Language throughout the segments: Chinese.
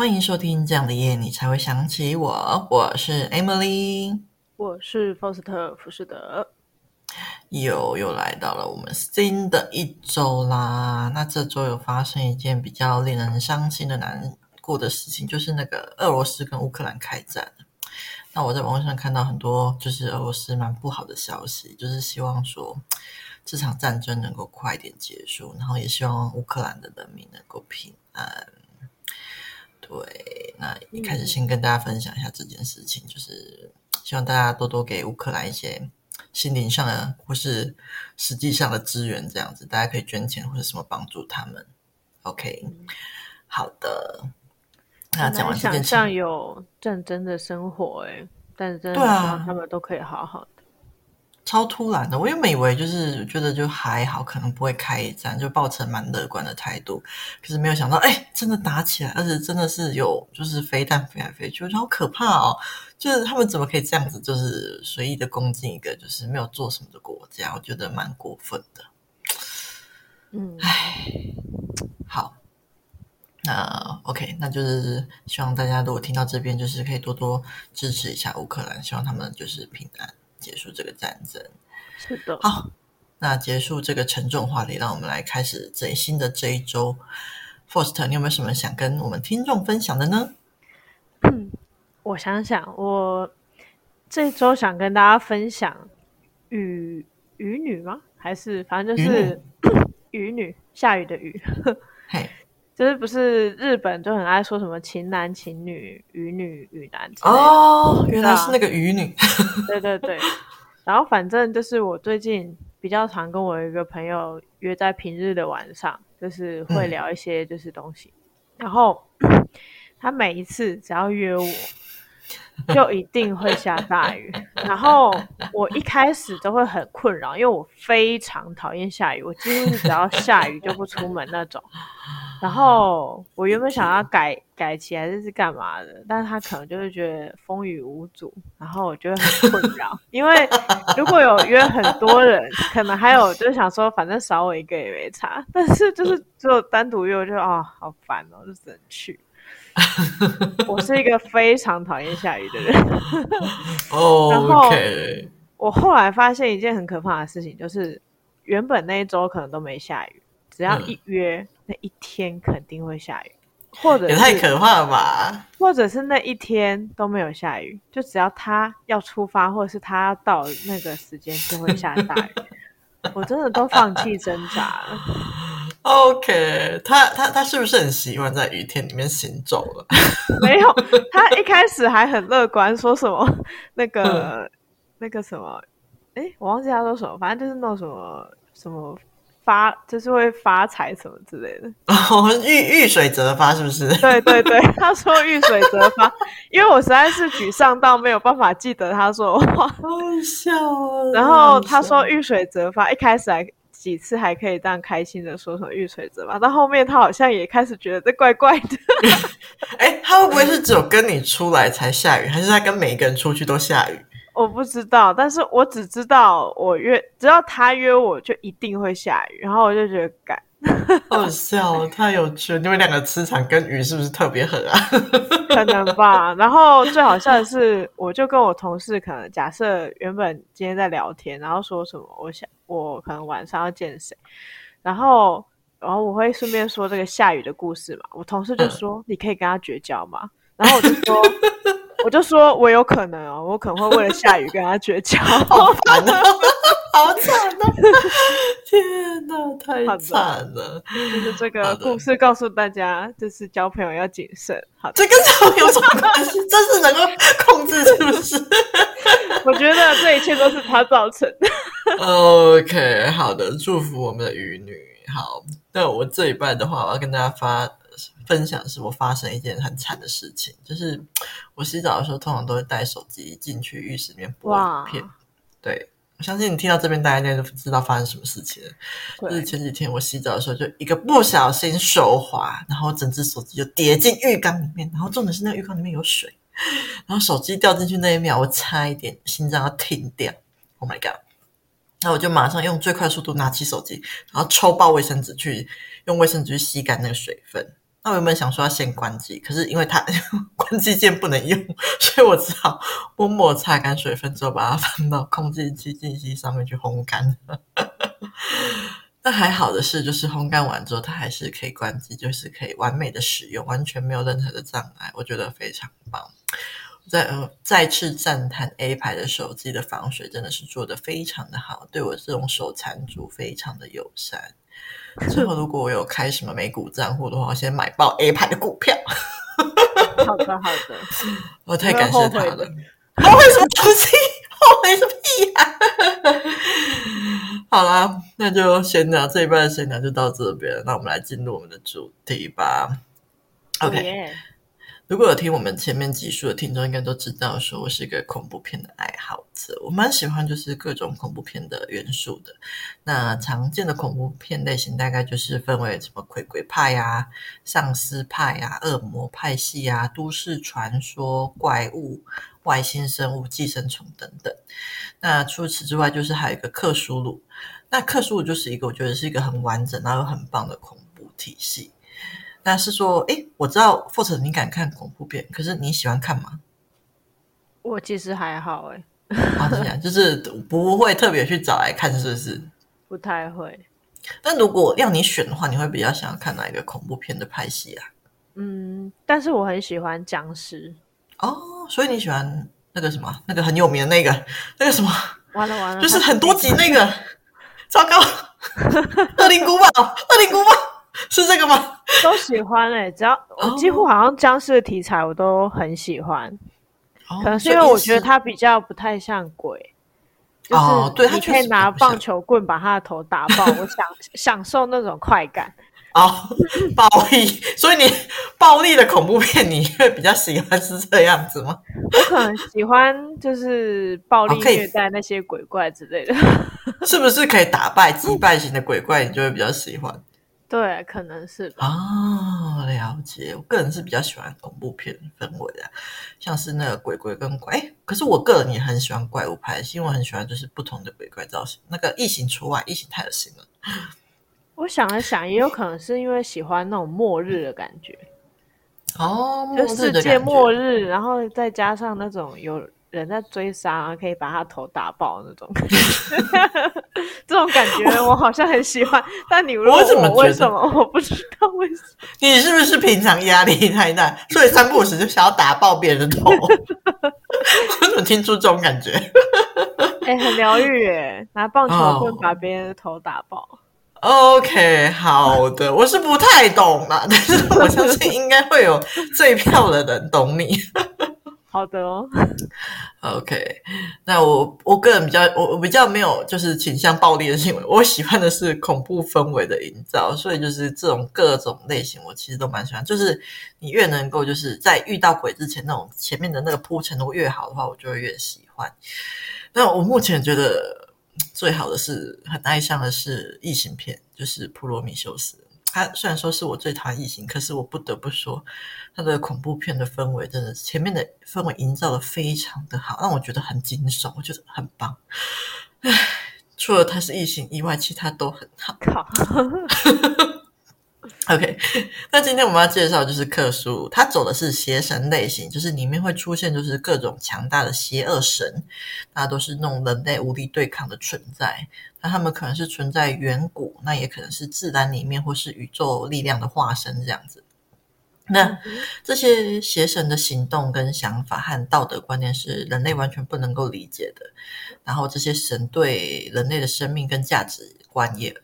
欢迎收听这样的夜，你才会想起我。我是 Emily，我是福斯特·福士德。又又来到了我们新的一周啦。那这周有发生一件比较令人伤心的难过的事情，就是那个俄罗斯跟乌克兰开战。那我在网络上看到很多就是俄罗斯蛮不好的消息，就是希望说这场战争能够快点结束，然后也希望乌克兰的人民能够平安。对，那一开始先跟大家分享一下这件事情，嗯、就是希望大家多多给乌克兰一些心灵上的或是实际上的支援，这样子大家可以捐钱或者什么帮助他们。OK，、嗯、好的。那讲完这件事，想象有战争的生活，哎，但是真的希望他们都可以好好的。超突然的，我原本以为就是觉得就还好，可能不会开战，就抱成蛮乐观的态度。可是没有想到，哎，真的打起来，而且真的是有就是飞弹飞来飞去，我觉得好可怕哦！就是他们怎么可以这样子，就是随意的攻击一个就是没有做什么的国家？我觉得蛮过分的。嗯，哎，好，那 OK，那就是希望大家如果听到这边，就是可以多多支持一下乌克兰，希望他们就是平安。结束这个战争，是的。好，那结束这个沉重话题，让我们来开始最新的这一周。First，你有没有什么想跟我们听众分享的呢？嗯，我想想，我这一周想跟大家分享雨雨女吗？还是反正就是雨女，雨女下雨的雨。嘿。就是不是日本就很爱说什么情男情女雨女雨男哦，原来是那个雨女。对对对，然后反正就是我最近比较常跟我一个朋友约在平日的晚上，就是会聊一些就是东西，嗯、然后 他每一次只要约我，就一定会下大雨，然后我一开始都会很困扰，因为我非常讨厌下雨，我几乎是只要下雨就不出门那种。然后我原本想要改改起来这是干嘛的，但是他可能就是觉得风雨无阻，然后我觉得很困扰。因为如果有约很多人，可能还有就是想说，反正少我一个也没差。但是就是只有单独约，我就啊、好烦哦，就只能去。我是一个非常讨厌下雨的人。哦，然后我后来发现一件很可怕的事情，就是原本那一周可能都没下雨，只要一约。嗯那一天肯定会下雨，或者也太可怕了吧？或者是那一天都没有下雨，就只要他要出发，或者是他要到那个时间就会下大雨。我真的都放弃挣扎了。OK，他他他是不是很习惯在雨天里面行走了？没有，他一开始还很乐观，说什么那个、嗯、那个什么，哎，我忘记他说什么，反正就是那种什么什么。发就是会发财什么之类的 哦，遇遇水则发是不是？对对对，他说遇水则发，因为我实在是沮丧到没有办法记得他说的话，好笑啊。然后他说遇水则发，一开始还几次还可以这样开心的说什么遇水则发，到后面他好像也开始觉得这怪怪的。哎，他会不会是只有跟你出来才下雨，还是他跟每一个人出去都下雨？我不知道，但是我只知道我约，只要他约我就一定会下雨，然后我就觉得干，好笑，太有趣了！你们两个磁场跟鱼是不是特别合啊？可能吧。然后最好笑的是，我就跟我同事可能假设原本今天在聊天，然后说什么，我想我可能晚上要见谁，然后然后我会顺便说这个下雨的故事嘛。我同事就说：“嗯、你可以跟他绝交吗？”然后我就说。我就说，我有可能哦，我可能会为了下雨跟他绝交，好惨的，好惨的，天哪，太惨了！就是这个故事告诉大家，就是交朋友要谨慎。好的，这跟交朋友有什么关系？这是能够控制，是不是？我觉得这一切都是他造成的。OK，好的，祝福我们的雨女。好，那我这一半的话，我要跟大家发。分享是我发生一件很惨的事情，就是我洗澡的时候通常都会带手机进去浴室里面播影片。哇对，我相信你听到这边，大家应该都知道发生什么事情了。就是前几天我洗澡的时候，就一个不小心手滑，然后整只手机就跌进浴缸里面，然后重点是那个浴缸里面有水，然后手机掉进去那一秒，我差一点心脏要停掉。Oh my god！那我就马上用最快速度拿起手机，然后抽爆卫生纸去用卫生纸去吸干那个水分。那我原本想说要先关机，可是因为它 关机键不能用，所以我只好默默擦干水分之后，把它放到空气清净机上面去烘干。那还好的是，就是烘干完之后，它还是可以关机，就是可以完美的使用，完全没有任何的障碍，我觉得非常棒。再呃再次赞叹 A 牌的手机的防水真的是做得非常的好，对我这种手残族非常的友善。最后，如果我有开什么美股账户的话，我先买爆 A 牌的股票。好的，好的，我太感谢他了。后悔什么东西？后悔什么屁呀？好啦，那就闲聊这一半的闲聊就到这边，那我们来进入我们的主题吧。OK。Yeah. 如果有听我们前面集数的听众，应该都知道，说我是一个恐怖片的爱好者。我蛮喜欢就是各种恐怖片的元素的。那常见的恐怖片类型大概就是分为什么鬼鬼派啊、丧尸派啊、恶魔派系啊、都市传说、怪物、外星生物、寄生虫等等。那除此之外，就是还有一个克苏鲁。那克苏鲁就是一个我觉得是一个很完整然后很棒的恐怖体系。但是说，哎，我知道 Fort 你敢看恐怖片，可是你喜欢看吗？我其实还好，哎，啊，这样就是不会特别去找来看，是不是？不太会。但如果要你选的话，你会比较想要看哪一个恐怖片的拍戏啊？嗯，但是我很喜欢僵尸。哦，所以你喜欢那个什么，那个很有名的那个，那个什么？完了完了，就是很多集那个，糟糕，恶灵古堡，恶灵古堡。是这个吗？都喜欢哎、欸，只要我几乎好像僵尸的题材我都很喜欢，哦、可能是因为我觉得它比较不太像鬼，哦、就是你可以拿棒球棍把他的头打爆，我享享受那种快感。哦，暴力，所以你暴力的恐怖片你会比较喜欢是这样子吗？我可能喜欢就是暴力虐待那些鬼怪之类的，哦、是不是可以打败击败型的鬼怪，你就会比较喜欢？对，可能是吧。哦，了解。我个人是比较喜欢恐怖片氛围的，像是那个鬼鬼跟怪。哎，可是我个人也很喜欢怪物拍，因为我很喜欢就是不同的鬼怪造型。那个异形除外，异形太恶心了。我想了想，也有可能是因为喜欢那种末日的感觉。哦，就世界末日，然后再加上那种有。人在追杀，可以把他头打爆那种，这种感觉我好像很喜欢。但你问我，我为什么？我不知道为什么。你是不是平常压力太大，所以三不五时就想要打爆别人的头？我怎么听出这种感觉？哎、欸，很疗愈哎！拿棒球棍把别人的头打爆。Oh. OK，好的，我是不太懂啦，但是我相信应该会有最票的人懂你。好的哦，OK，那我我个人比较我我比较没有就是倾向暴力的行为，我喜欢的是恐怖氛围的营造，所以就是这种各种类型我其实都蛮喜欢。就是你越能够就是在遇到鬼之前那种前面的那个铺陈度越好的话，我就会越喜欢。那我目前觉得最好的是很爱上的是异形片，就是《普罗米修斯》。他虽然说是我最讨厌异形，可是我不得不说，他的恐怖片的氛围真的前面的氛围营造的非常的好，让我觉得很惊悚，我觉得很棒。唉，除了他是异形以外，其他都很好。靠 OK，那今天我们要介绍就是克苏鲁，他走的是邪神类型，就是里面会出现就是各种强大的邪恶神，那都是那种人类无力对抗的存在。那他们可能是存在远古，那也可能是自然里面或是宇宙力量的化身这样子。那这些邪神的行动跟想法和道德观念是人类完全不能够理解的。然后这些神对人类的生命跟价值观也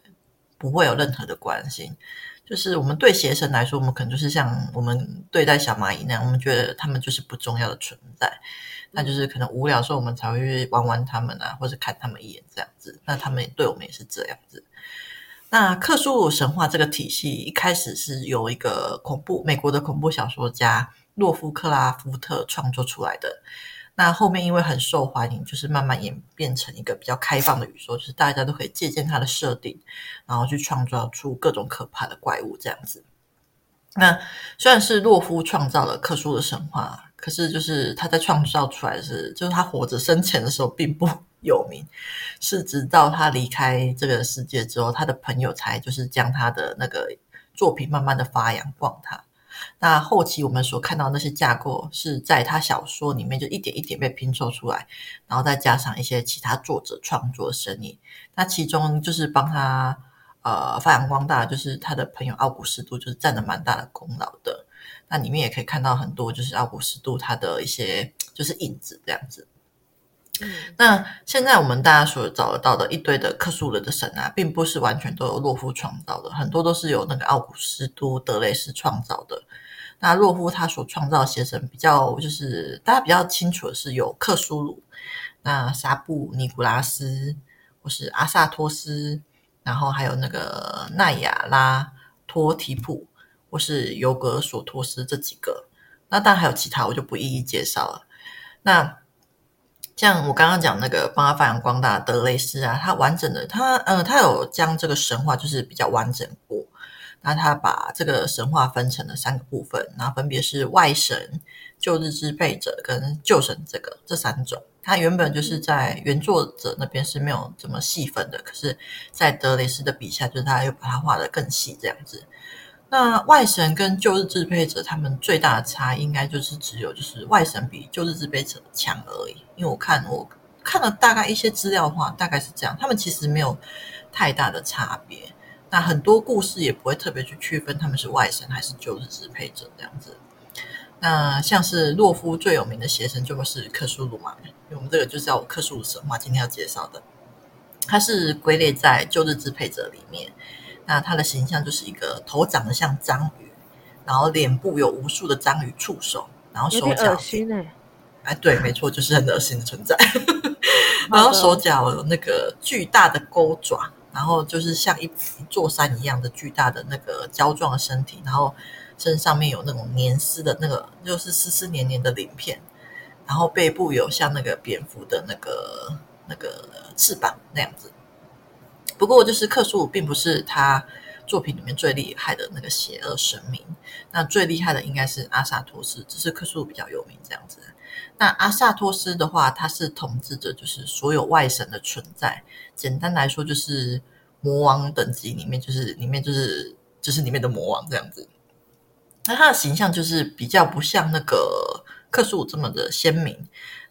不会有任何的关心。就是我们对邪神来说，我们可能就是像我们对待小蚂蚁那样，我们觉得他们就是不重要的存在。那就是可能无聊的时候，我们才会去玩玩他们啊，或者看他们一眼这样子。那他们也对我们也是这样子。那克苏鲁神话这个体系一开始是由一个恐怖美国的恐怖小说家洛夫克拉夫特创作出来的。那后面因为很受欢迎，就是慢慢演变成一个比较开放的宇宙，就是大家都可以借鉴他的设定，然后去创造出各种可怕的怪物这样子。那虽然是洛夫创造了克苏的神话，可是就是他在创造出来是，就是他活着生前的时候并不有名，是直到他离开这个世界之后，他的朋友才就是将他的那个作品慢慢的发扬光大。那后期我们所看到那些架构，是在他小说里面就一点一点被拼凑出来，然后再加上一些其他作者创作的声音。那其中就是帮他呃发扬光大，就是他的朋友奥古斯都，就是占了蛮大的功劳的。那里面也可以看到很多就是奥古斯都他的一些就是影子这样子。那现在我们大家所找得到的一堆的克苏鲁的神啊，并不是完全都由洛夫创造的，很多都是由那个奥古斯都德雷斯创造的。那洛夫他所创造的邪神比较就是大家比较清楚的是有克苏鲁、那沙布尼古拉斯或是阿萨托斯，然后还有那个奈亚拉托提普或是尤格索托斯这几个。那当然还有其他，我就不一一介绍了。那像我刚刚讲那个帮他发扬光大的德雷斯啊，他完整的他呃，他有将这个神话就是比较完整过。那他把这个神话分成了三个部分，然后分别是外神、旧日支配者跟旧神这个这三种。他原本就是在原作者那边是没有这么细分的，可是，在德雷斯的笔下，就是他又把它画得更细这样子。那外神跟旧日支配者，他们最大的差应该就是只有就是外神比旧日支配者强而已。因为我看我看了大概一些资料的话，大概是这样，他们其实没有太大的差别。那很多故事也不会特别去区分他们是外神还是旧日支配者这样子。那像是洛夫最有名的邪神就是克苏鲁嘛，我们这个就是要克苏鲁神话今天要介绍的，它是归类在旧日支配者里面。那他的形象就是一个头长得像章鱼，然后脸部有无数的章鱼触手，然后手脚哎，哎对，没错，就是很恶心的存在。然后手脚有那个巨大的钩爪，然后就是像一座山一样的巨大的那个胶状的身体，然后身上面有那种黏丝的那个，就是丝丝黏黏的鳞片，然后背部有像那个蝙蝠的那个那个翅膀那样子。不过，就是克苏鲁并不是他作品里面最厉害的那个邪恶神明。那最厉害的应该是阿萨托斯，只是克苏鲁比较有名这样子。那阿萨托斯的话，他是统治着就是所有外神的存在。简单来说，就是魔王等级里面，就是里面就是就是里面的魔王这样子。那他的形象就是比较不像那个克苏鲁这么的鲜明，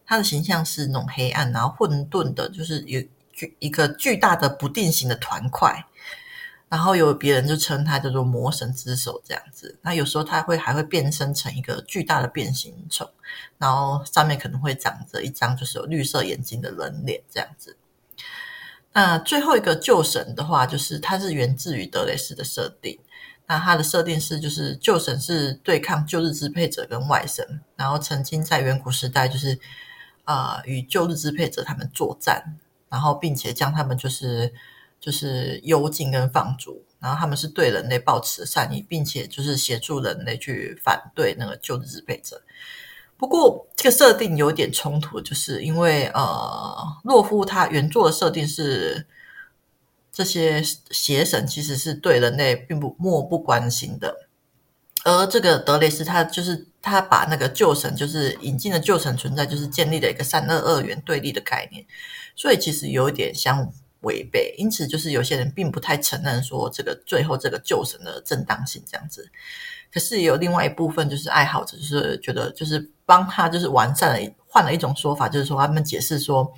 他的形象是那种黑暗然后混沌的，就是有。巨一个巨大的不定型的团块，然后有别人就称它叫做魔神之手这样子。那有时候它会还会变身成一个巨大的变形虫，然后上面可能会长着一张就是有绿色眼睛的人脸这样子。那最后一个旧神的话，就是它是源自于德雷斯的设定。那它的设定是就是旧神是对抗旧日支配者跟外神，然后曾经在远古时代就是啊、呃、与旧日支配者他们作战。然后，并且将他们就是就是幽禁跟放逐，然后他们是对人类抱持善意，并且就是协助人类去反对那个旧日支配者。不过，这个设定有点冲突，就是因为呃，洛夫他原作的设定是这些邪神其实是对人类并不漠不关心的，而这个德雷斯他就是他把那个旧神就是引进的旧神存在，就是建立了一个善恶二元对立的概念。所以其实有一点相违背，因此就是有些人并不太承认说这个最后这个旧神的正当性这样子。可是有另外一部分就是爱好者，就是觉得就是帮他就是完善了，换了一种说法，就是说他们解释说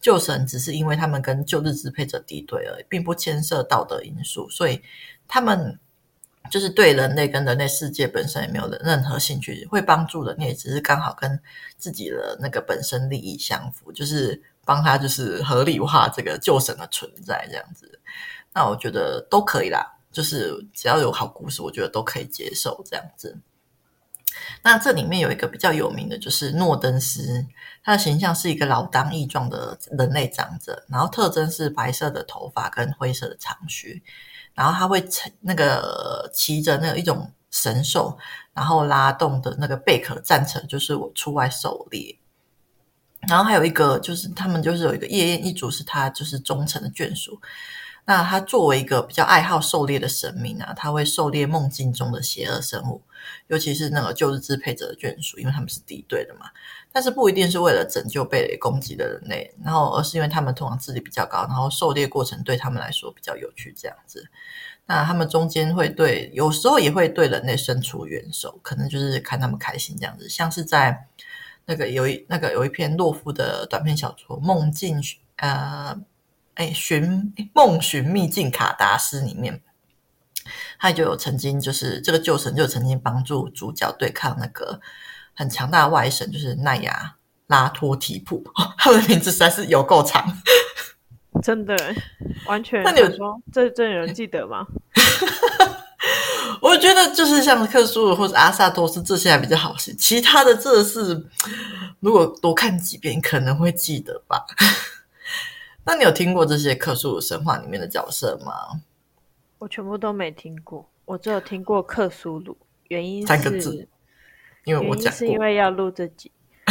旧神只是因为他们跟旧日支配者敌对而已，并不牵涉道德因素，所以他们就是对人类跟人类世界本身也没有任何兴趣，会帮助人类只是刚好跟自己的那个本身利益相符，就是。帮他就是合理化这个旧神的存在，这样子，那我觉得都可以啦。就是只要有好故事，我觉得都可以接受这样子。那这里面有一个比较有名的，就是诺登斯，他的形象是一个老当益壮的人类长者，然后特征是白色的头发跟灰色的长须，然后他会那个骑着那一种神兽，然后拉动的那个贝壳战车，就是我出外狩猎。然后还有一个就是他们就是有一个夜宴一族，是他就是忠诚的眷属，那他作为一个比较爱好狩猎的神明啊，他会狩猎梦境中的邪恶生物，尤其是那个旧日支配者的眷属，因为他们是敌对的嘛。但是不一定是为了拯救被雷攻击的人类，然后而是因为他们通常智力比较高，然后狩猎过程对他们来说比较有趣，这样子。那他们中间会对，有时候也会对人类伸出援手，可能就是看他们开心这样子。像是在那个有一那个有一篇洛夫的短篇小说《梦境》呃，哎寻梦寻秘境卡达斯里面，他就有曾经就是这个旧神就曾经帮助主角对抗那个很强大的外神，就是奈亚拉托提普，哦，他的名字实在是有够长。真的，完全。那你有说这这有人记得吗？我觉得就是像克苏鲁或者阿萨托斯这些还比较好写，其他的这是如果多看几遍可能会记得吧。那你有听过这些克苏鲁神话里面的角色吗？我全部都没听过，我只有听过克苏鲁。原因是三个字，因为我讲，是因为要录这集。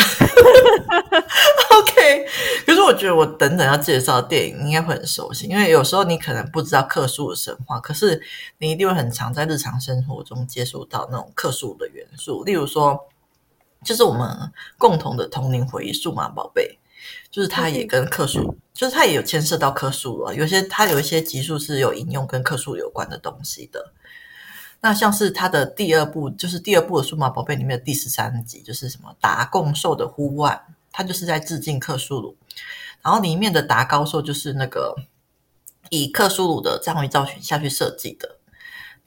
OK，可是我觉得我等等要介绍的电影应该会很熟悉，因为有时候你可能不知道克苏的神话，可是你一定会很常在日常生活中接触到那种克苏的元素，例如说，就是我们共同的童年回忆《数码宝贝》，就是它也跟克苏，就是它也有牵涉到克苏了，有些它有一些集数是有引用跟克苏有关的东西的。那像是他的第二部，就是第二部的《数码宝贝》里面的第十三集，就是什么达贡兽的呼唤，它就是在致敬克苏鲁。然后里面的达高兽就是那个以克苏鲁的章鱼造型下去设计的。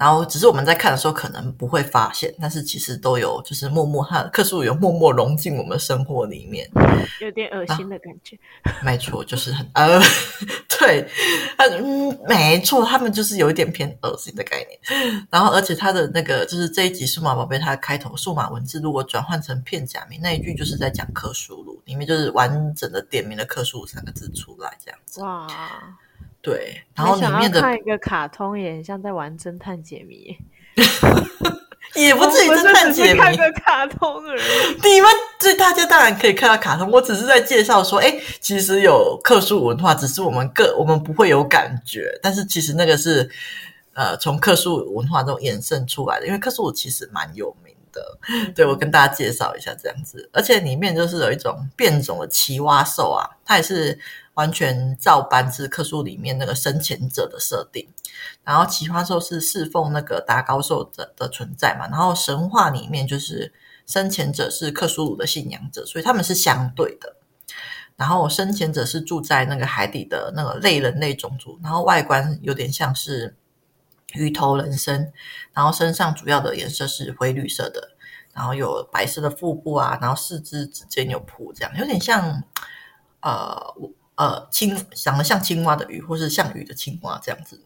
然后只是我们在看的时候可能不会发现，但是其实都有，就是默默和克苏鲁有默默融进我们生活里面，有点恶心的感觉。啊、没错，就是很呃，对，嗯，没错，他们就是有一点偏恶心的概念。然后，而且他的那个就是这一集数码宝贝，它的开头数码文字如果转换成片假名，那一句就是在讲克苏鲁，里面就是完整的点名了克苏鲁三个字出来，这样子。哇。对，然后里面的看一个卡通也很像在玩侦探解谜，也不至于侦探解谜，看个卡通而已。你们这大家当然可以看到卡通，我只是在介绍说，哎，其实有克苏文化，只是我们个我们不会有感觉，但是其实那个是呃从克苏文化中衍生出来的，因为克苏其实蛮有名的。对，我跟大家介绍一下这样子，而且里面就是有一种变种的奇蛙兽啊，它也是。完全照搬自克苏里面那个生前者的设定，然后奇花兽是侍奉那个达高兽的的存在嘛，然后神话里面就是生前者是克苏鲁的信仰者，所以他们是相对的。然后生前者是住在那个海底的那个类人类种族，然后外观有点像是鱼头人身，然后身上主要的颜色是灰绿色的，然后有白色的腹部啊，然后四肢之间有蹼，这样有点像呃呃，青长得像青蛙的鱼，或是像鱼的青蛙这样子。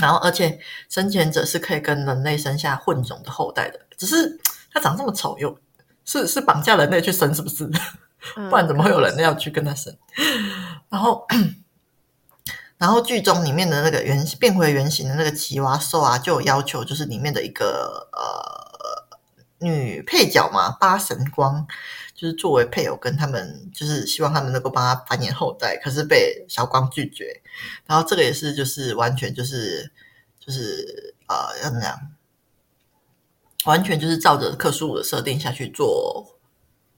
然后，而且生前者是可以跟人类生下混种的后代的。只是它长这么丑，又是是绑架人类去生，是不是？嗯、不然怎么会有人类要去跟他生？然后，然后剧中里面的那个原变回原形的那个奇蛙兽啊，就有要求，就是里面的一个呃女配角嘛，八神光。就是作为配偶跟他们，就是希望他们能够帮他繁衍后代，可是被小光拒绝。然后这个也是，就是完全就是就是呃，要怎样？完全就是照着克苏鲁的设定下去做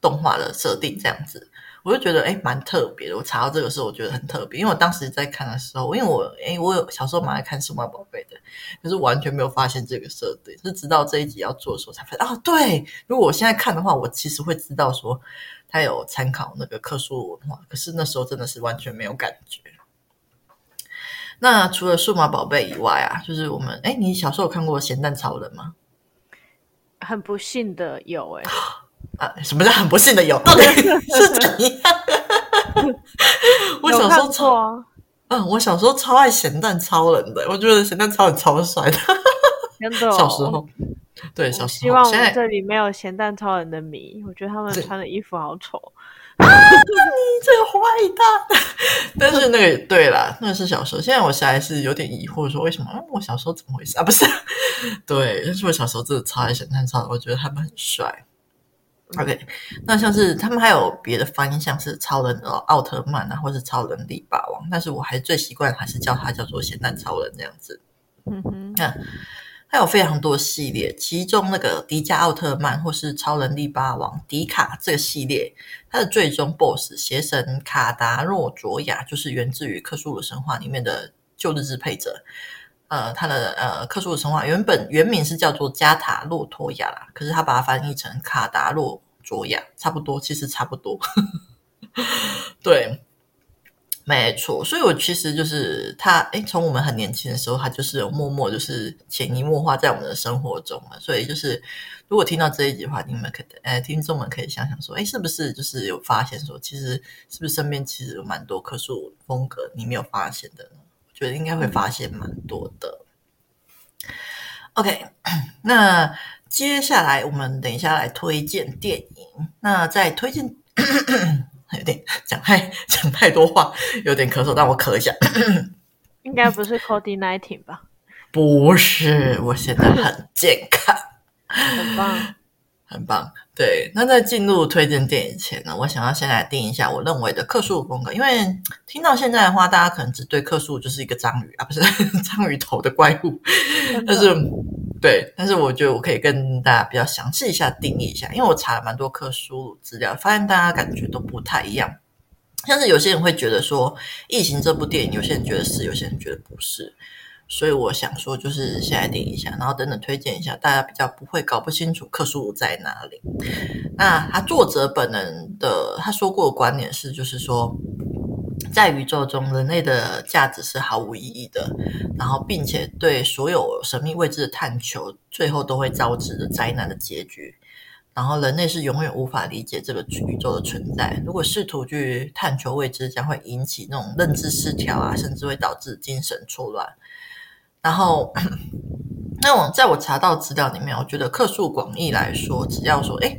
动画的设定，这样子。我就觉得哎蛮特别的。我查到这个时候，我觉得很特别，因为我当时在看的时候，因为我诶我有小时候蛮爱看数码宝贝的，可是完全没有发现这个设定，是直到这一集要做的时候才发现。啊，对，如果我现在看的话，我其实会知道说他有参考那个克苏鲁文化，可是那时候真的是完全没有感觉。那除了数码宝贝以外啊，就是我们诶你小时候有看过咸蛋超人吗？很不幸的有诶 啊，什么叫很不幸的有？到底 是怎样？我小时候超啊，嗯，我小时候超爱咸蛋超人的，我觉得咸蛋超人超帅的。真的、哦，小时候，对，小时候。希望我们这里没有咸蛋超人的迷，我觉得他们穿的衣服好丑。啊，你这个坏蛋！但是那个对啦，那个是小时候。现在我实在是有点疑惑，说为什么？我小时候怎么回事啊？不是，对，但是我小时候真的超爱咸蛋超人，我觉得他们很帅。OK，那像是他们还有别的翻译，像是超人哦，奥特曼啊，或是超人力霸王，但是我还最习惯还是叫他叫做咸蛋超人这样子。嗯哼，那还有非常多系列，其中那个迪迦奥特曼或是超人力霸王迪卡这个系列，它的最终 BOSS 邪神卡达诺卓亚，就是源自于克苏鲁神话里面的旧日支配者。呃，他的呃，克苏鲁神话原本原名是叫做加塔洛托亚啦，可是他把它翻译成卡达洛卓亚，差不多，其实差不多。对，没错。所以我其实就是他，哎，从我们很年轻的时候，他就是有默默就是潜移默化在我们的生活中了。所以就是，如果听到这一集的话，你们可，呃，听众们可以想想说，哎，是不是就是有发现说，其实是不是身边其实有蛮多克苏风格你没有发现的呢？觉得应该会发现蛮多的。OK，那接下来我们等一下来推荐电影。那在推荐，有点 讲太讲太多话，有点咳嗽，让我咳一下。应该不是 COVID-19 吧？不是，我现在很健康，很棒。很棒，对。那在进入推荐电影前呢，我想要先来定一下我认为的克苏鲁风格。因为听到现在的话，大家可能只对克苏鲁就是一个章鱼啊，不是 章鱼头的怪物。但是，对，但是我觉得我可以跟大家比较详细一下定义一下，因为我查了蛮多克苏鲁资料，发现大家感觉都不太一样。像是有些人会觉得说《异形》这部电影，有些人觉得是，有些人觉得不是。所以我想说，就是先来定一下，然后等等推荐一下，大家比较不会搞不清楚克苏鲁在哪里。那他作者本人的他说过的观点是，就是说，在宇宙中，人类的价值是毫无意义的，然后并且对所有神秘未知的探求，最后都会招致的灾难的结局。然后人类是永远无法理解这个宇宙的存在。如果试图去探求未知，将会引起那种认知失调啊，甚至会导致精神错乱。然后，那我在我查到资料里面，我觉得克苏广义来说，只要说，哎，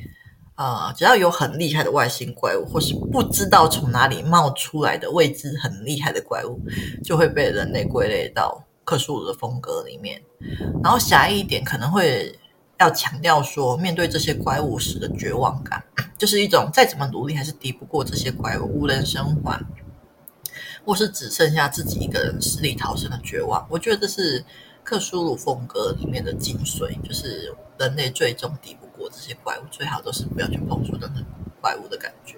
呃，只要有很厉害的外星怪物，或是不知道从哪里冒出来的未知很厉害的怪物，就会被人类归类到克苏的风格里面。然后狭义一点，可能会要强调说，面对这些怪物时的绝望感，就是一种再怎么努力还是敌不过这些怪物，无人生还。或是只剩下自己一个人死里逃生的绝望，我觉得这是克苏鲁风格里面的精髓，就是人类最终敌不过这些怪物，最好都是不要去碰触任何怪物的感觉。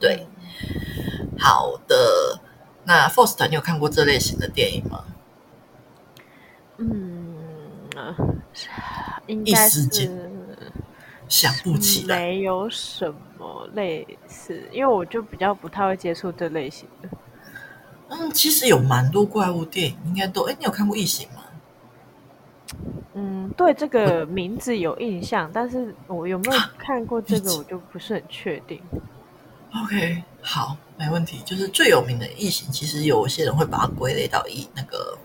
对，好的，那 forst 你有看过这类型的电影吗？嗯，应该是想不起来，没有什么。类似，因为我就比较不太会接触这类型的。嗯，其实有蛮多怪物电影，应该都。哎，你有看过《异形》吗？嗯，对这个名字有印象，但是我有没有看过这个，我就不是很确定。OK，好，没问题。就是最有名的《异形》，其实有些人会把它归类到一那个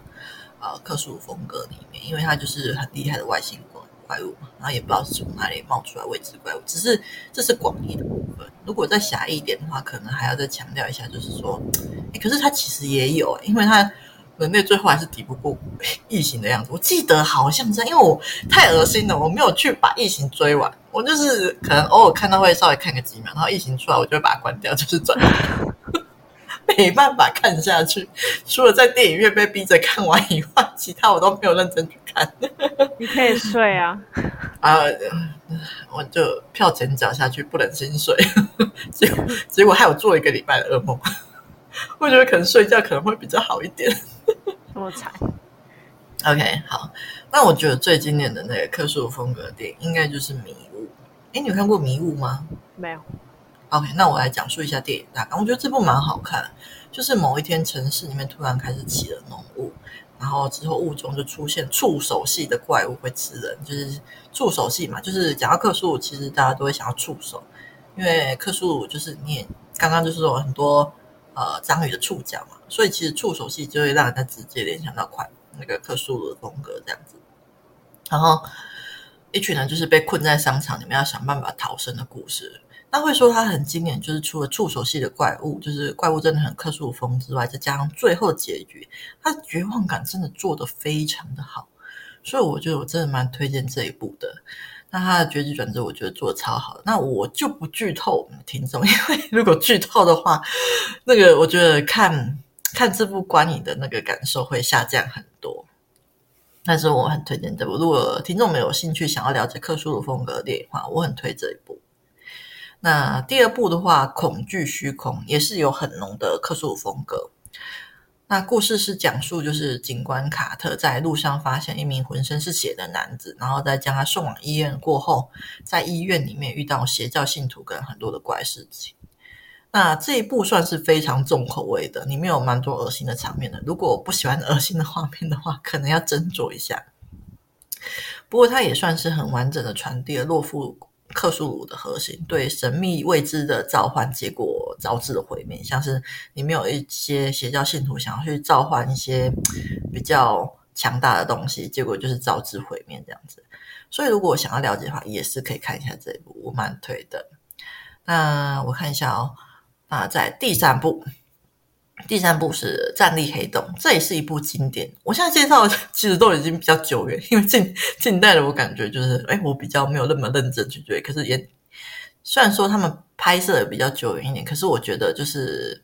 呃克苏鲁风格里面，因为它就是很厉害的外星怪。物，然后也不知道是从哪里冒出来未知怪物，只是这是广义的部分。如果再狭义一点的话，可能还要再强调一下，就是说，诶可是它其实也有，因为它人类最后还是抵不过异形的样子。我记得好像这样，因为我太恶心了，我没有去把异形追完，我就是可能偶尔看到会稍微看个几秒，然后异形出来，我就会把它关掉，就是转。没办法看下去，除了在电影院被逼着看完以外，其他我都没有认真去看。你可以睡啊！啊，我就票钱缴下去，不忍心睡，结果结果还有做一个礼拜的噩梦。我觉得可能睡觉可能会比较好一点。这么惨？OK，好，那我觉得最经典的那个克苏鲁风格的电影，应该就是《迷雾》。哎，你有看过《迷雾》吗？没有。OK，那我来讲述一下电影大纲。我觉得这部蛮好看，就是某一天城市里面突然开始起了浓雾，然后之后雾中就出现触手系的怪物会吃人，就是触手系嘛。就是讲到克苏鲁，其实大家都会想要触手，因为克苏鲁就是你刚刚就是说很多呃章鱼的触角嘛，所以其实触手系就会让人家直接联想到快那个克苏鲁的风格这样子。然后一群人就是被困在商场里面，要想办法逃生的故事。他会说他很经典，就是除了触手系的怪物，就是怪物真的很克苏鲁风之外，再加上最后结局，他绝望感真的做得非常的好。所以我觉得我真的蛮推荐这一部的。那他的绝局转折，我觉得做得超好。那我就不剧透听众，因为如果剧透的话，那个我觉得看看这部观影的那个感受会下降很多。但是我很推荐这部，如果听众没有兴趣想要了解克苏鲁风格电影的话，我很推这一部。那第二部的话，《恐惧虚空》也是有很浓的克苏鲁风格。那故事是讲述，就是警官卡特在路上发现一名浑身是血的男子，然后再将他送往医院过后，在医院里面遇到邪教信徒跟很多的怪事情。那这一部算是非常重口味的，里面有蛮多恶心的场面的。如果我不喜欢恶心的画面的话，可能要斟酌一下。不过它也算是很完整的传递了洛夫克苏鲁的核心，对神秘未知的召唤，结果招致了毁灭。像是里面有一些邪教信徒想要去召唤一些比较强大的东西，结果就是招致毁灭这样子。所以如果想要了解的话，也是可以看一下这一部，我蛮推的。那我看一下哦，那在第三部。第三部是《战栗黑洞》，这也是一部经典。我现在介绍的其实都已经比较久远，因为近近代的我感觉就是，哎，我比较没有那么认真去追。可是也虽然说他们拍摄的比较久远一点，可是我觉得就是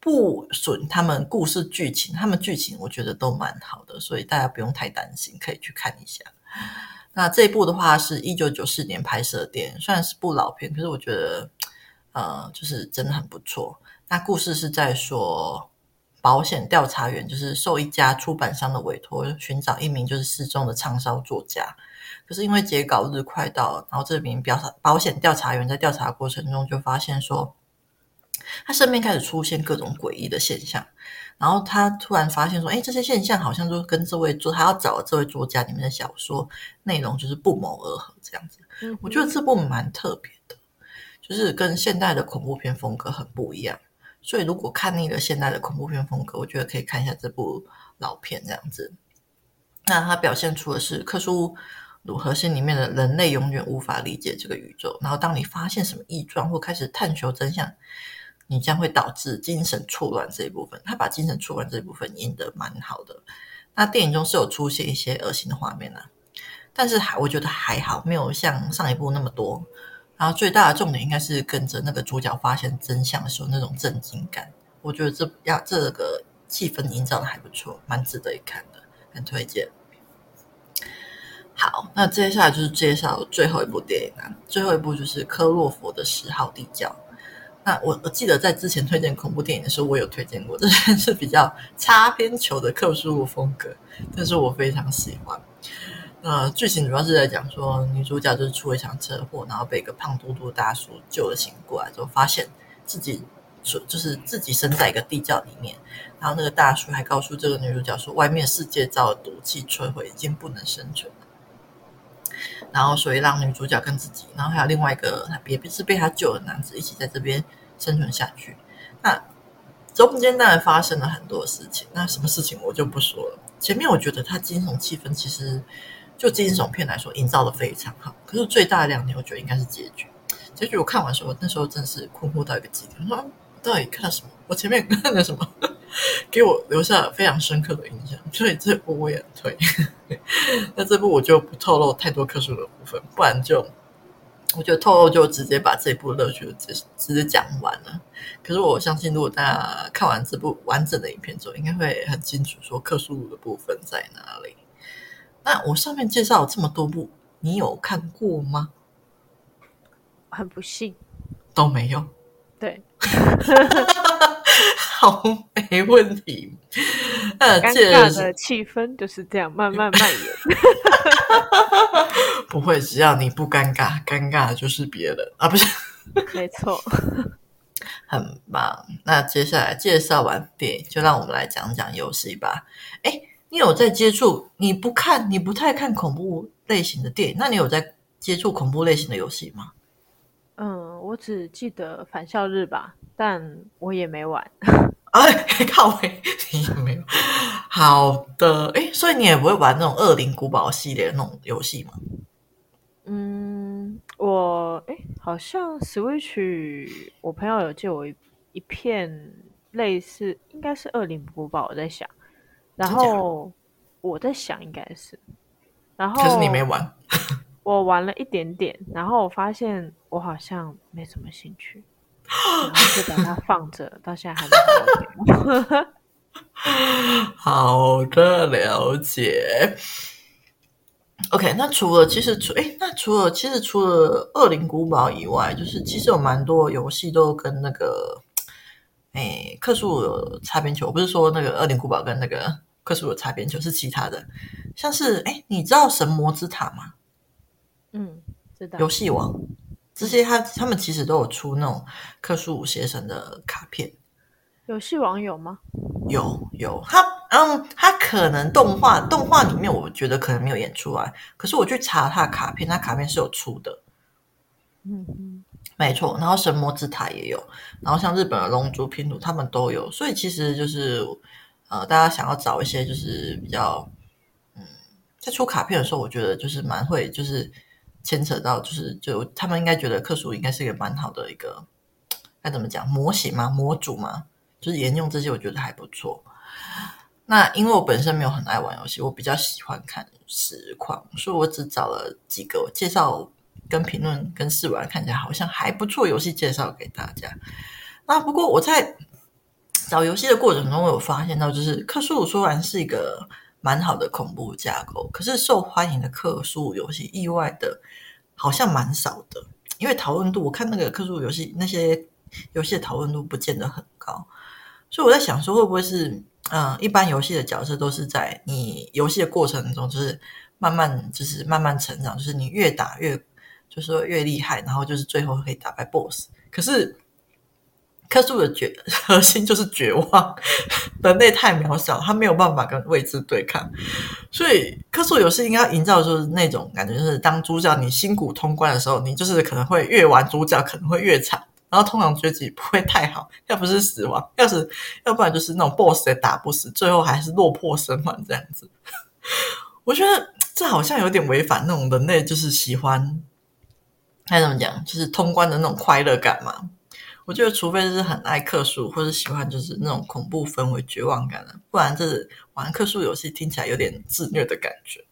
不损他们故事剧情，他们剧情我觉得都蛮好的，所以大家不用太担心，可以去看一下。那这一部的话是一九九四年拍摄的电影，虽然是部老片，可是我觉得呃，就是真的很不错。那故事是在说，保险调查员就是受一家出版商的委托，寻找一名就是失踪的畅销作家。可是因为截稿日快到了，然后这名调查保险调查员在调查过程中就发现说，他身边开始出现各种诡异的现象。然后他突然发现说，哎，这些现象好像就跟这位作他要找的这位作家里面的小说内容就是不谋而合这样子。嗯，我觉得这部蛮特别的，就是跟现代的恐怖片风格很不一样。所以，如果看腻了现代的恐怖片风格，我觉得可以看一下这部老片这样子。那它表现出的是克苏鲁核心里面的人类永远无法理解这个宇宙。然后，当你发现什么异状或开始探求真相，你将会导致精神错乱这一部分。他把精神错乱这一部分演得蛮好的。那电影中是有出现一些恶心的画面呢、啊，但是还我觉得还好，没有像上一部那么多。然后最大的重点应该是跟着那个主角发现真相的时候那种震惊感，我觉得这要这个气氛营造的还不错，蛮值得一看的，很推荐。好，那接下来就是介绍最后一部电影啊，最后一部就是科洛弗的十号地窖。那我我记得在之前推荐恐怖电影的时候，我有推荐过，这是比较擦边球的克苏鲁风格，但是我非常喜欢。呃，剧情主要是在讲说，女主角就是出了一场车祸，然后被一个胖嘟嘟大叔救了醒过来，之后发现自己就是自己身在一个地窖里面，然后那个大叔还告诉这个女主角说，外面世界遭毒气摧毁，已经不能生存了。然后所以让女主角跟自己，然后还有另外一个也是被他救的男子一起在这边生存下去。那中间当然发生了很多事情，那什么事情我就不说了。前面我觉得它惊悚气氛其实。就惊悚片来说，营造的非常好。可是最大的亮点，我觉得应该是结局。结局我看完的时候，那时候真是困惑到一个极点。说，到底看了什么？我前面看了什么？给我留下非常深刻的印象。所以这部我也推。那这部我就不透露太多克苏鲁的部分，不然就我觉得透露就直接把这部乐趣直直接讲完了。可是我相信，如果大家看完这部完整的影片之后，应该会很清楚说克苏鲁的部分在哪里。那我上面介绍了这么多部，你有看过吗？很不幸，都没有。对，好，没问题。尴尬的气氛就是这样慢慢蔓延。不会，只要你不尴尬，尴尬的就是别人啊，不是？没错，很棒。那接下来介绍完电影，就让我们来讲讲游戏吧。哎。你有在接触？你不看，你不太看恐怖类型的电影，那你有在接触恐怖类型的游戏吗？嗯，我只记得返校日吧，但我也没玩。哎，靠北，你也没有。好的，哎，所以你也不会玩那种《恶灵古堡》系列的那种游戏吗？嗯，我哎，好像 Switch，我朋友有借我一一片类似，应该是《恶灵古堡》，我在想。然后我在想，应该是然后可是你没玩，我玩了一点点，然后我发现我好像没什么兴趣，然后就把它放着，到现在还没玩。好的，了解。OK，那除了其实除诶，那除了其实除了《恶灵古堡》以外，就是其实有蛮多游戏都跟那个诶克苏鲁有擦边球。我不是说那个《恶灵古堡》跟那个克苏鲁有擦边球，是其他的，像是哎，你知道《神魔之塔》吗？嗯，知道。游戏王这些他，他他们其实都有出那种克苏鲁邪神的卡片。游戏王有吗？有有，他嗯，他可能动画动画里面，我觉得可能没有演出来。可是我去查他的卡片，他卡片是有出的。嗯嗯，没错。然后神魔之塔也有，然后像日本的龙族拼图，他们都有。所以其实就是呃，大家想要找一些就是比较嗯，在出卡片的时候，我觉得就是蛮会就是牵扯到，就是就他们应该觉得克苏应该是一个蛮好的一个该怎么讲模型吗？模组吗？就是沿用这些，我觉得还不错。那因为我本身没有很爱玩游戏，我比较喜欢看实况，所以我只找了几个介绍、跟评论、跟试玩看起来好像还不错游戏介绍给大家。那不过我在找游戏的过程中，我有发现到，就是克苏鲁虽然是一个蛮好的恐怖架构，可是受欢迎的克苏鲁游戏意外的好像蛮少的，因为讨论度，我看那个克苏鲁游戏那些游戏的讨论度不见得很高。所以我在想说，会不会是嗯、一般游戏的角色都是在你游戏的过程中，就是慢慢就是慢慢成长，就是你越打越就是说越厉害，然后就是最后可以打败 BOSS。可是克苏的绝 核心就是绝望，人类太渺小，他没有办法跟未知对抗。所以克苏游戏应该营造就是那种感觉，就是当主角你辛苦通关的时候，你就是可能会越玩主角可能会越惨。然后通常结局不会太好，要不是死亡，要是要不然就是那种 boss 也打不死，最后还是落魄身亡这样子。我觉得这好像有点违反那种人类就是喜欢，该怎么讲，就是通关的那种快乐感嘛。我觉得除非是很爱克数或者喜欢就是那种恐怖氛围、绝望感的，不然这玩克数游戏听起来有点自虐的感觉。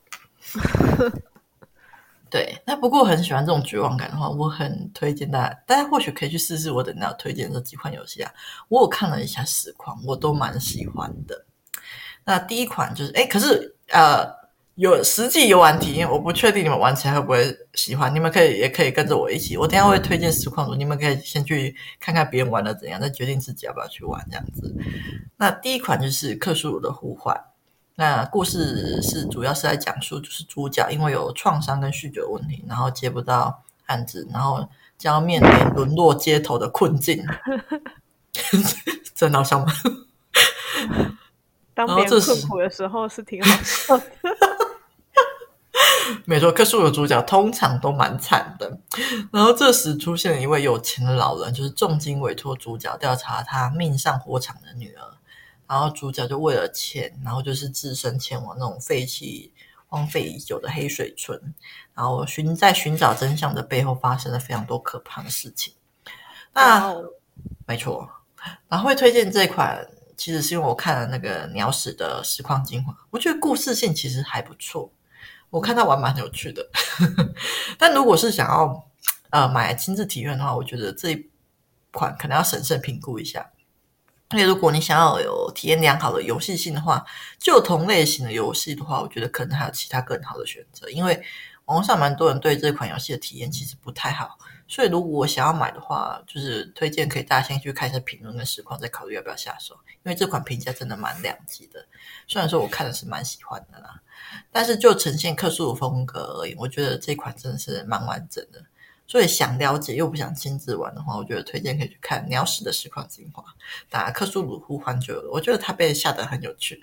对，那不过很喜欢这种绝望感的话，我很推荐大家，大家或许可以去试试我等下推荐这几款游戏啊。我有看了一下实况，我都蛮喜欢的。那第一款就是，哎，可是呃，有实际游玩体验，我不确定你们玩起来会不会喜欢。你们可以也可以跟着我一起，我等下会推荐实况组，你们可以先去看看别人玩的怎样，再决定自己要不要去玩这样子。那第一款就是《克苏鲁的呼唤》。那故事是主要是在讲述，就是主角因为有创伤跟酗酒的问题，然后接不到案子，然后将要面临沦落街头的困境。真好笑吗？当别人困苦的时候是挺好笑的。没错，克苏鲁的主角通常都蛮惨的。然后这时出现了一位有钱的老人，就是重金委托主角调查他命丧火场的女儿。然后主角就为了钱，然后就是自身前往那种废弃、荒废已久的黑水村，然后寻在寻找真相的背后发生了非常多可怕的事情。那、没错，然后会推荐这款，其实是因为我看了那个鸟屎的实况精华，我觉得故事性其实还不错，我看他玩蛮有趣的。但如果是想要呃买亲自体验的话，我觉得这一款可能要审慎评估一下。因为如果你想要有体验良好的游戏性的话，就同类型的游戏的话，我觉得可能还有其他更好的选择。因为网络上蛮多人对这款游戏的体验其实不太好，所以如果我想要买的话，就是推荐可以大家先去看一下评论跟实况，再考虑要不要下手。因为这款评价真的蛮两极的，虽然说我看的是蛮喜欢的啦，但是就呈现克苏鲁风格而言，我觉得这款真的是蛮完整的。所以想了解又不想亲自玩的话，我觉得推荐可以去看鸟屎的实况精华，打克苏鲁呼唤就有了。我觉得它被吓得很有趣，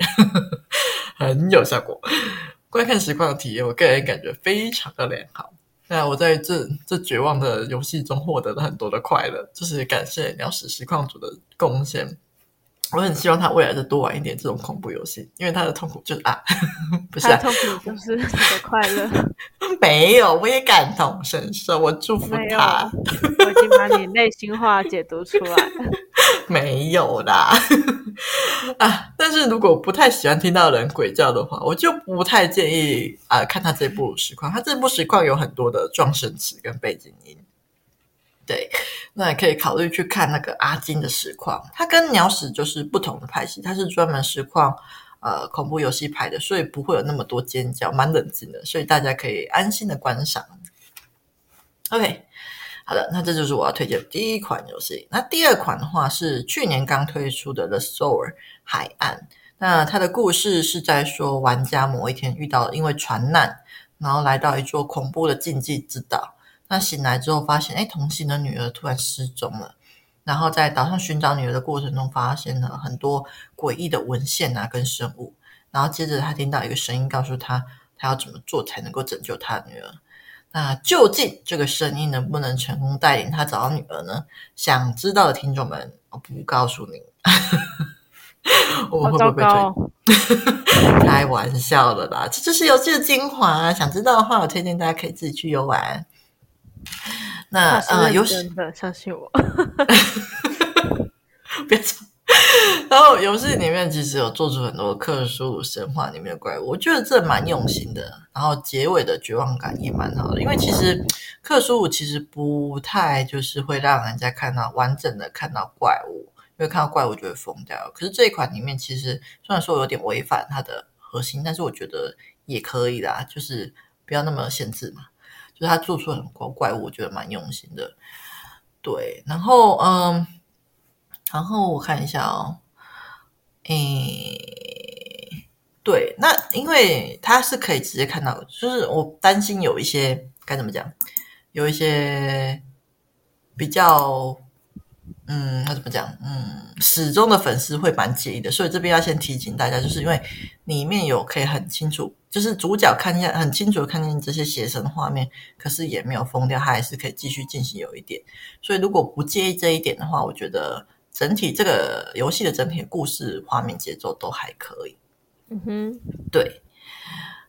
很有效果。观看实况的体验，我个人感觉非常的良好。那我在这这绝望的游戏中获得了很多的快乐，就是感谢鸟屎实况组的贡献。我很希望他未来再多玩一点这种恐怖游戏，因为他的痛苦就是啊，不是啊，痛苦就是你的快乐。没有，我也感同身受，我祝福他。我已经把你内心话解读出来。没有啦，啊！但是如果不太喜欢听到人鬼叫的话，我就不太建议啊、呃、看他这部实况。他这部实况有很多的撞声词跟背景音，对，那也可以考虑去看那个阿金的实况。它跟鸟屎就是不同的派系，它是专门实况呃恐怖游戏拍的，所以不会有那么多尖叫，蛮冷静的，所以大家可以安心的观赏。OK。好的，那这就是我要推荐的第一款游戏。那第二款的话是去年刚推出的《The Sore 海岸》。那它的故事是在说，玩家某一天遇到了因为船难，然后来到一座恐怖的禁忌之岛。那醒来之后发现，哎，同行的女儿突然失踪了。然后在岛上寻找女儿的过程中，发现了很多诡异的文献啊跟生物。然后接着他听到一个声音告诉他，他要怎么做才能够拯救他的女儿。那究竟这个声音能不能成功带领他找到女儿呢？想知道的听众们，我不告诉你，我会不会被推？开玩笑的啦，这就是游戏的精华。想知道的话，我推荐大家可以自己去游玩。那呃，游戏的相信我，别吵。然后游戏里面其实有做出很多克苏鲁神话里面的怪物，我觉得这蛮用心的。然后结尾的绝望感也蛮好的，因为其实克苏鲁其实不太就是会让人家看到完整的看到怪物，因为看到怪物就会疯掉。可是这一款里面其实虽然说有点违反它的核心，但是我觉得也可以啦，就是不要那么限制嘛。就是他做出很多怪物，我觉得蛮用心的。对，然后嗯。然后我看一下哦，诶，对，那因为他是可以直接看到，就是我担心有一些该怎么讲，有一些比较，嗯，那怎么讲，嗯，始终的粉丝会蛮介意的，所以这边要先提醒大家，就是因为里面有可以很清楚，就是主角看见很清楚的看见这些邪神的画面，可是也没有疯掉，他还是可以继续进行有一点，所以如果不介意这一点的话，我觉得。整体这个游戏的整体故事画面节奏都还可以，嗯哼，对。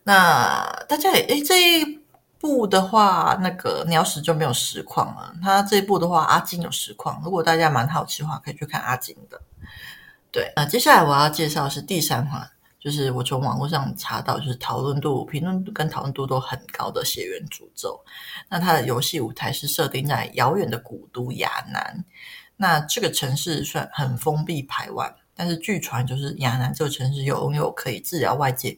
那大家也诶，这一部的话，那个鸟屎就没有实况了。他这一部的话，阿金有实况。如果大家蛮好奇的话，可以去看阿金的。对，那接下来我要介绍的是第三款，就是我从网络上查到，就是讨论度、评论度跟讨论度都很高的《血源诅咒》。那它的游戏舞台是设定在遥远的古都亚南。那这个城市算很封闭排外，但是据传就是亚南这个城市有拥有可以治疗外界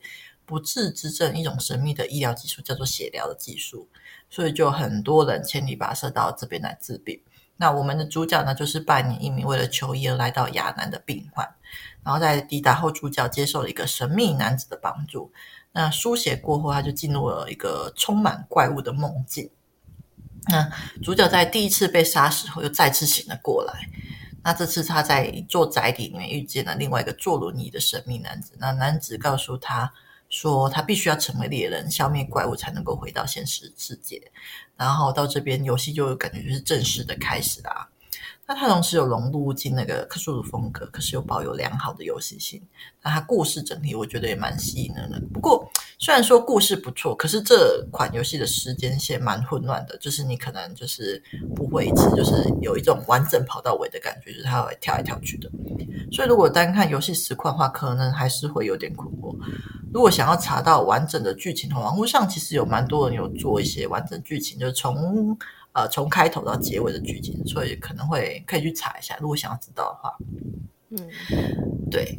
不治之症一种神秘的医疗技术，叫做血疗的技术，所以就很多人千里跋涉到这边来治病。那我们的主角呢，就是扮演一名为了求医而来到亚南的病患，然后在抵达后，主角接受了一个神秘男子的帮助。那输血过后，他就进入了一个充满怪物的梦境。那主角在第一次被杀死后，又再次醒了过来。那这次他在一座宅邸里面遇见了另外一个坐轮椅的神秘男子。那男子告诉他说，他必须要成为猎人，消灭怪物，才能够回到现实世界。然后到这边，游戏就感觉就是正式的开始啦。那它同时有融入进那个克苏鲁风格，可是又保有良好的游戏性。那它故事整体我觉得也蛮吸引人的。不过虽然说故事不错，可是这款游戏的时间线蛮混乱的，就是你可能就是不会一次就是有一种完整跑到尾的感觉，就是它会跳来跳去的。所以如果单看游戏实况的话，可能还是会有点困惑。如果想要查到完整的剧情的话，网络上其实有蛮多人有做一些完整剧情，就是从。呃，从开头到结尾的剧情，所以可能会可以去查一下，如果想要知道的话。嗯，对。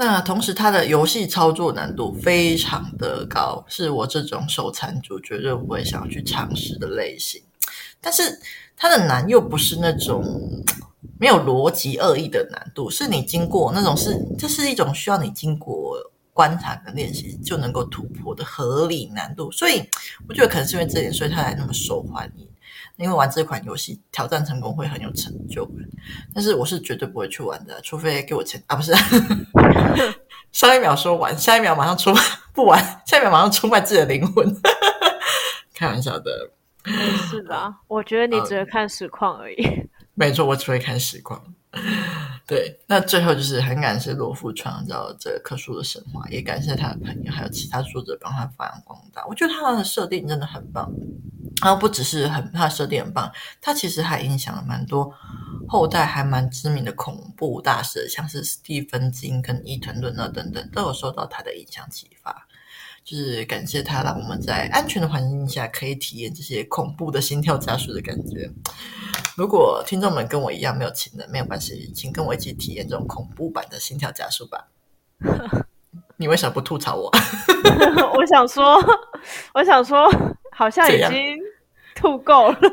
那同时，它的游戏操作难度非常的高，是我这种手残族绝对不会想要去尝试的类型。但是它的难又不是那种没有逻辑恶意的难度，是你经过那种是，这是一种需要你经过观察跟练习就能够突破的合理难度。所以我觉得可能是因为这点，所以它才那么受欢迎。因为玩这款游戏挑战成功会很有成就感，但是我是绝对不会去玩的，除非给我钱啊！不是，上一秒说玩，下一秒马上出卖不玩，下一秒马上出卖自己的灵魂，开玩笑的。是的，我觉得你只会看实况而已。嗯、没错，我只会看实况。对，那最后就是很感谢罗富创造这个克苏鲁神话，也感谢他的朋友还有其他作者帮他发扬光大。我觉得他的设定真的很棒。然后不只是很它的设定很棒，他其实还影响了蛮多后代还蛮知名的恐怖大师，像是史蒂芬金跟伊藤润二等等，都有受到他的影响启发。就是感谢他，让我们在安全的环境下可以体验这些恐怖的心跳加速的感觉。如果听众们跟我一样没有情人，没有关系，请跟我一起体验这种恐怖版的心跳加速吧。你为什么不吐槽我？我想说，我想说，好像已经吐够了，吐够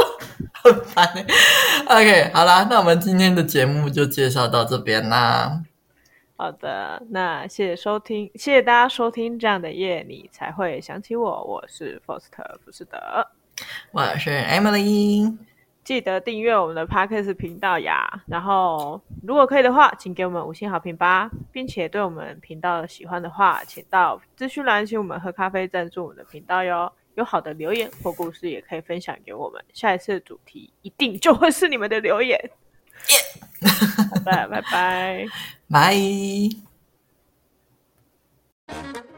了，很烦欸。OK，好啦，那我们今天的节目就介绍到这边啦。好的，那谢谢收听，谢谢大家收听。这样的夜你才会想起我，我是 Foster 不是的，我是 Emily。记得订阅我们的 Podcast 频道呀。然后，如果可以的话，请给我们五星好评吧，并且对我们频道喜欢的话，请到资讯栏请我们喝咖啡赞助我们的频道哟。有好的留言或故事，也可以分享给我们。下一次的主题一定就会是你们的留言。Yeah! 好的，拜拜。拜。